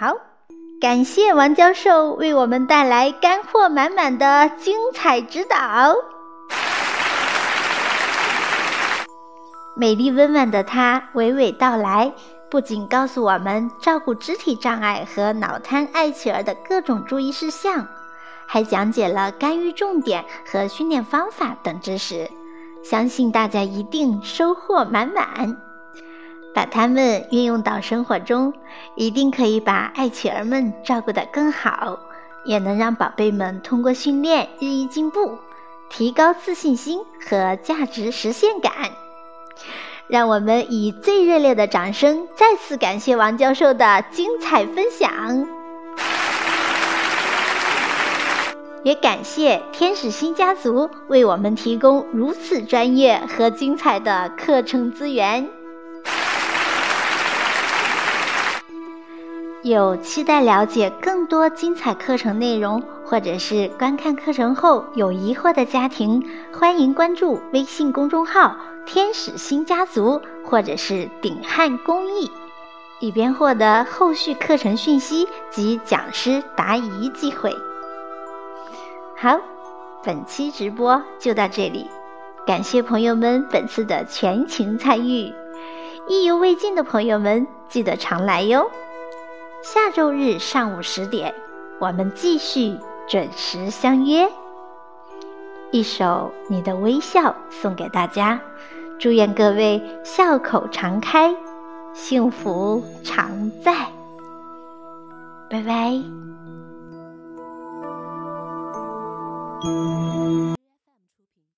好，感谢王教授为我们带来干货满满的精彩指导。美丽温婉的她娓娓道来，不仅告诉我们照顾肢体障碍和脑瘫爱企儿的各种注意事项，还讲解了干预重点和训练方法等知识，相信大家一定收获满满。把它们运用到生活中，一定可以把爱企儿们照顾得更好，也能让宝贝们通过训练日益进步，提高自信心和价值实现感。让我们以最热烈的掌声，再次感谢王教授的精彩分享，也感谢天使星家族为我们提供如此专业和精彩的课程资源。有期待了解更多精彩课程内容，或者是观看课程后有疑惑的家庭，欢迎关注微信公众号。天使星家族，或者是鼎汉公益，以便获得后续课程讯息及讲师答疑机会。好，本期直播就到这里，感谢朋友们本次的全情参与。意犹未尽的朋友们，记得常来哟。下周日上午十点，我们继续准时相约。一首《你的微笑》送给大家。祝愿各位笑口常开，幸福常在。拜拜。